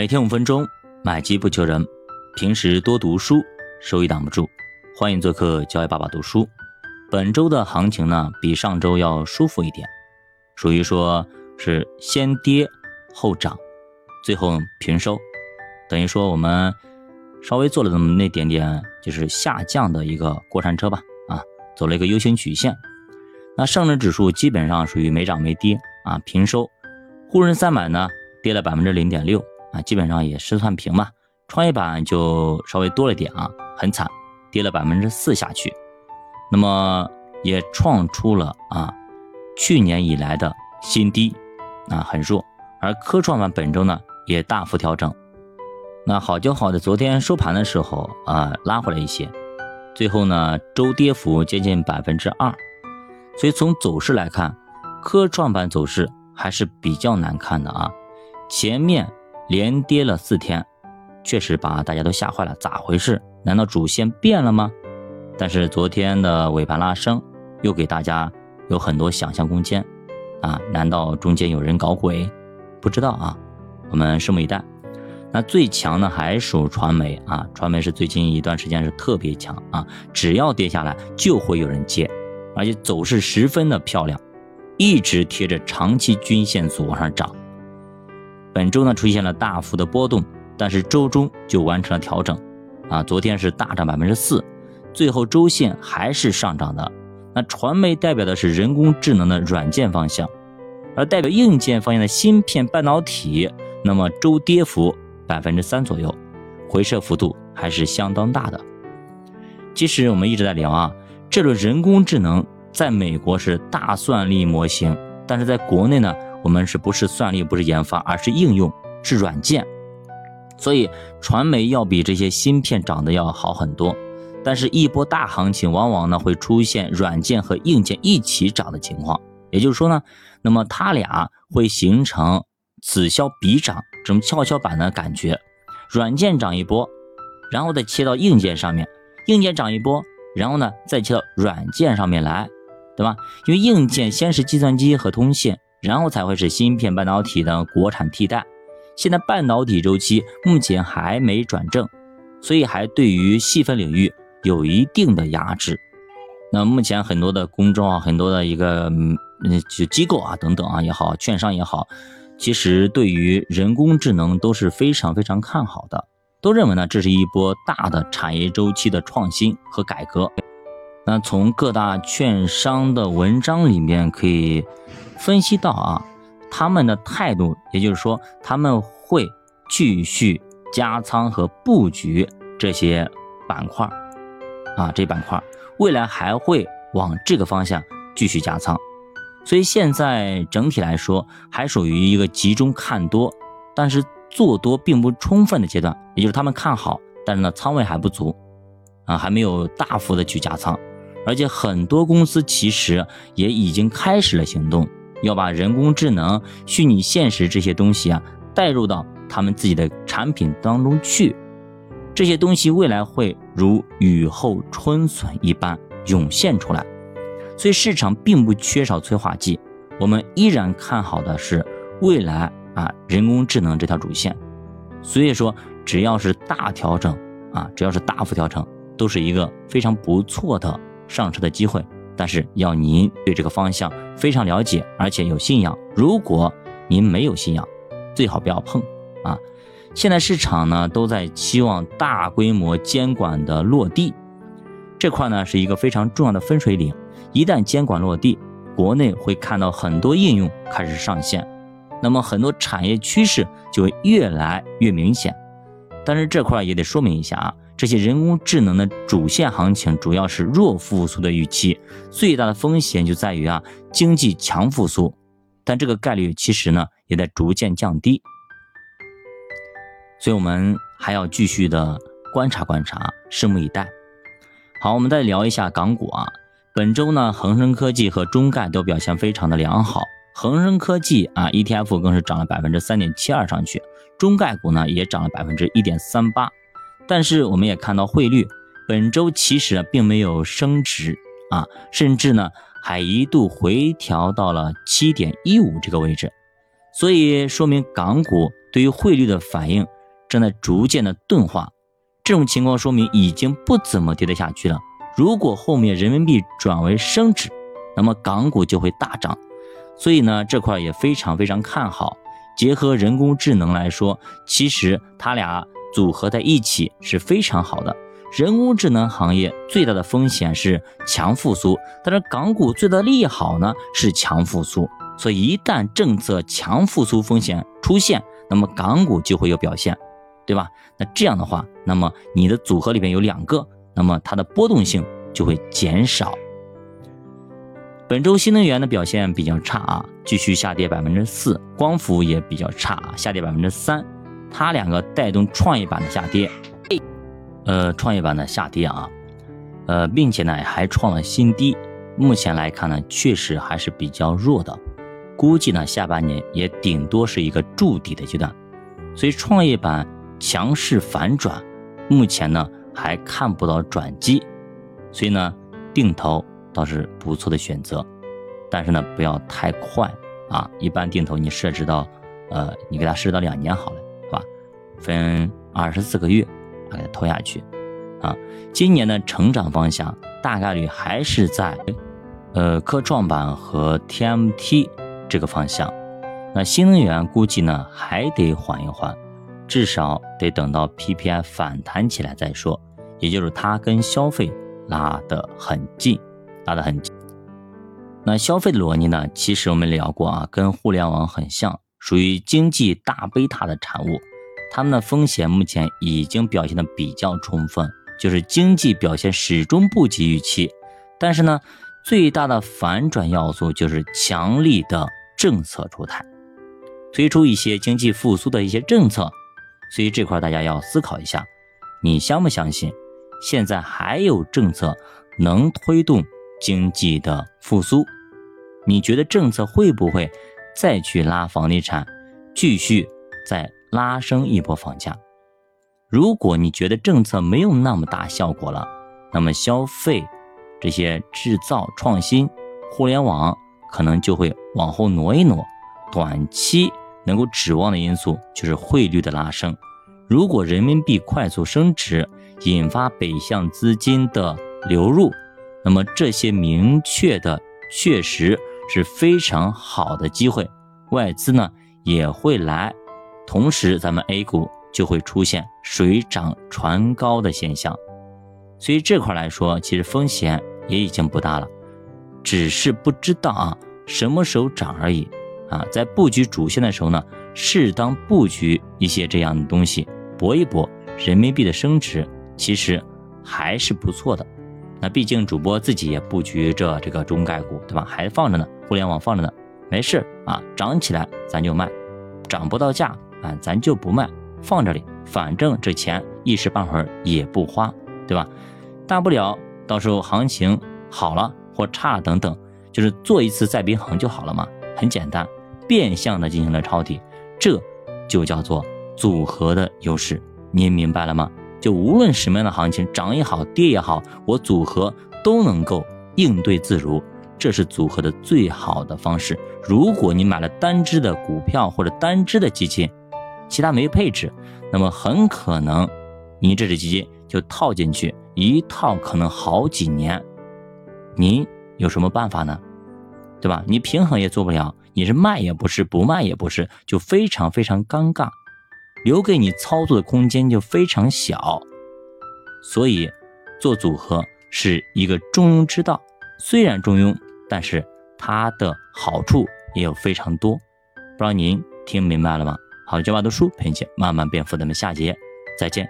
每天五分钟，买基不求人。平时多读书，收益挡不住。欢迎做客教育爸爸读书。本周的行情呢，比上周要舒服一点，属于说是先跌后涨，最后平收，等于说我们稍微做了那么那点点，就是下降的一个过山车吧。啊，走了一个 U 型曲线。那上证指数基本上属于没涨没跌啊，平收。沪深三百呢，跌了百分之零点六。啊，基本上也是算平吧。创业板就稍微多了点啊，很惨，跌了百分之四下去。那么也创出了啊去年以来的新低，啊很弱。而科创板本周呢也大幅调整。那好就好在昨天收盘的时候啊拉回来一些，最后呢周跌幅接近百分之二。所以从走势来看，科创板走势还是比较难看的啊，前面。连跌了四天，确实把大家都吓坏了。咋回事？难道主线变了吗？但是昨天的尾盘拉升，又给大家有很多想象空间啊！难道中间有人搞鬼？不知道啊，我们拭目以待。那最强呢，还属传媒啊！传媒是最近一段时间是特别强啊，只要跌下来就会有人接，而且走势十分的漂亮，一直贴着长期均线组往上涨。本周呢出现了大幅的波动，但是周中就完成了调整，啊，昨天是大涨百分之四，最后周线还是上涨的。那传媒代表的是人工智能的软件方向，而代表硬件方向的芯片半导体，那么周跌幅百分之三左右，回撤幅度还是相当大的。其实我们一直在聊啊，这种人工智能在美国是大算力模型，但是在国内呢？我们是不是算力不是研发，而是应用是软件，所以传媒要比这些芯片涨得要好很多。但是，一波大行情往往呢会出现软件和硬件一起涨的情况，也就是说呢，那么它俩会形成此消彼长这种跷跷板的感觉，软件涨一波，然后再切到硬件上面，硬件涨一波，然后呢再切到软件上面来，对吧？因为硬件先是计算机和通信。然后才会是芯片半导体的国产替代。现在半导体周期目前还没转正，所以还对于细分领域有一定的压制。那目前很多的公众啊、很多的一个嗯就机构啊等等啊也好，券商也好，其实对于人工智能都是非常非常看好的，都认为呢这是一波大的产业周期的创新和改革。那从各大券商的文章里面可以分析到啊，他们的态度，也就是说他们会继续加仓和布局这些板块啊，这板块未来还会往这个方向继续加仓，所以现在整体来说还属于一个集中看多，但是做多并不充分的阶段，也就是他们看好，但是呢仓位还不足啊，还没有大幅的去加仓。而且很多公司其实也已经开始了行动，要把人工智能、虚拟现实这些东西啊带入到他们自己的产品当中去。这些东西未来会如雨后春笋一般涌现出来，所以市场并不缺少催化剂。我们依然看好的是未来啊人工智能这条主线。所以说，只要是大调整啊，只要是大幅调整，都是一个非常不错的。上车的机会，但是要您对这个方向非常了解，而且有信仰。如果您没有信仰，最好不要碰啊！现在市场呢都在期望大规模监管的落地，这块呢是一个非常重要的分水岭。一旦监管落地，国内会看到很多应用开始上线，那么很多产业趋势就会越来越明显。但是这块也得说明一下啊。这些人工智能的主线行情主要是弱复苏的预期，最大的风险就在于啊经济强复苏，但这个概率其实呢也在逐渐降低，所以我们还要继续的观察观察，拭目以待。好，我们再聊一下港股啊，本周呢恒生科技和中概都表现非常的良好，恒生科技啊 ETF 更是涨了百分之三点七二上去，中概股呢也涨了百分之一点三八。但是我们也看到汇率本周其实并没有升值啊，甚至呢还一度回调到了七点一五这个位置，所以说明港股对于汇率的反应正在逐渐的钝化。这种情况说明已经不怎么跌得下去了。如果后面人民币转为升值，那么港股就会大涨。所以呢，这块也非常非常看好。结合人工智能来说，其实它俩组合在一起是非常好的。人工智能行业最大的风险是强复苏，但是港股最大的利好呢是强复苏。所以一旦政策强复苏风险出现，那么港股就会有表现，对吧？那这样的话，那么你的组合里面有两个，那么它的波动性就会减少。本周新能源的表现比较差啊，继续下跌百分之四，光伏也比较差啊，下跌百分之三，它两个带动创业板的下跌。呃，创业板的下跌啊，呃，并且呢还创了新低。目前来看呢，确实还是比较弱的，估计呢下半年也顶多是一个筑底的阶段。所以创业板强势反转，目前呢还看不到转机，所以呢定投倒是不错的选择，但是呢不要太快啊。一般定投你设置到，呃，你给它设置到两年好了，分二十四个月。把它投下去，啊，今年的成长方向大概率还是在，呃，科创板和 TMT 这个方向。那新能源估计呢还得缓一缓，至少得等到 PPI 反弹起来再说。也就是它跟消费拉得很近，拉得很近。那消费的逻辑呢，其实我们聊过啊，跟互联网很像，属于经济大贝塔的产物。他们的风险目前已经表现的比较充分，就是经济表现始终不及预期。但是呢，最大的反转要素就是强力的政策出台，推出一些经济复苏的一些政策。所以这块大家要思考一下，你相不相信？现在还有政策能推动经济的复苏？你觉得政策会不会再去拉房地产，继续在？拉升一波房价。如果你觉得政策没有那么大效果了，那么消费、这些制造创新、互联网可能就会往后挪一挪。短期能够指望的因素就是汇率的拉升。如果人民币快速升值，引发北向资金的流入，那么这些明确的确实是非常好的机会，外资呢也会来。同时，咱们 A 股就会出现水涨船高的现象，所以这块来说，其实风险也已经不大了，只是不知道啊什么时候涨而已啊。在布局主线的时候呢，适当布局一些这样的东西，搏一搏人民币的升值，其实还是不错的。那毕竟主播自己也布局着这个中概股，对吧？还放着呢，互联网放着呢，没事啊，涨起来咱就卖，涨不到价。啊，咱就不卖，放这里，反正这钱一时半会儿也不花，对吧？大不了到时候行情好了或差了等等，就是做一次再平衡就好了嘛，很简单，变相的进行了抄底，这就叫做组合的优势，您明白了吗？就无论什么样的行情，涨也好，跌也好，我组合都能够应对自如，这是组合的最好的方式。如果你买了单只的股票或者单只的基金，其他没配置，那么很可能您这只基金就套进去，一套可能好几年，您有什么办法呢？对吧？你平衡也做不了，你是卖也不是，不卖也不是，就非常非常尴尬，留给你操作的空间就非常小。所以做组合是一个中庸之道，虽然中庸，但是它的好处也有非常多。不知道您听明白了吗？好，今晚读书陪你慢慢变富，咱们下节再见。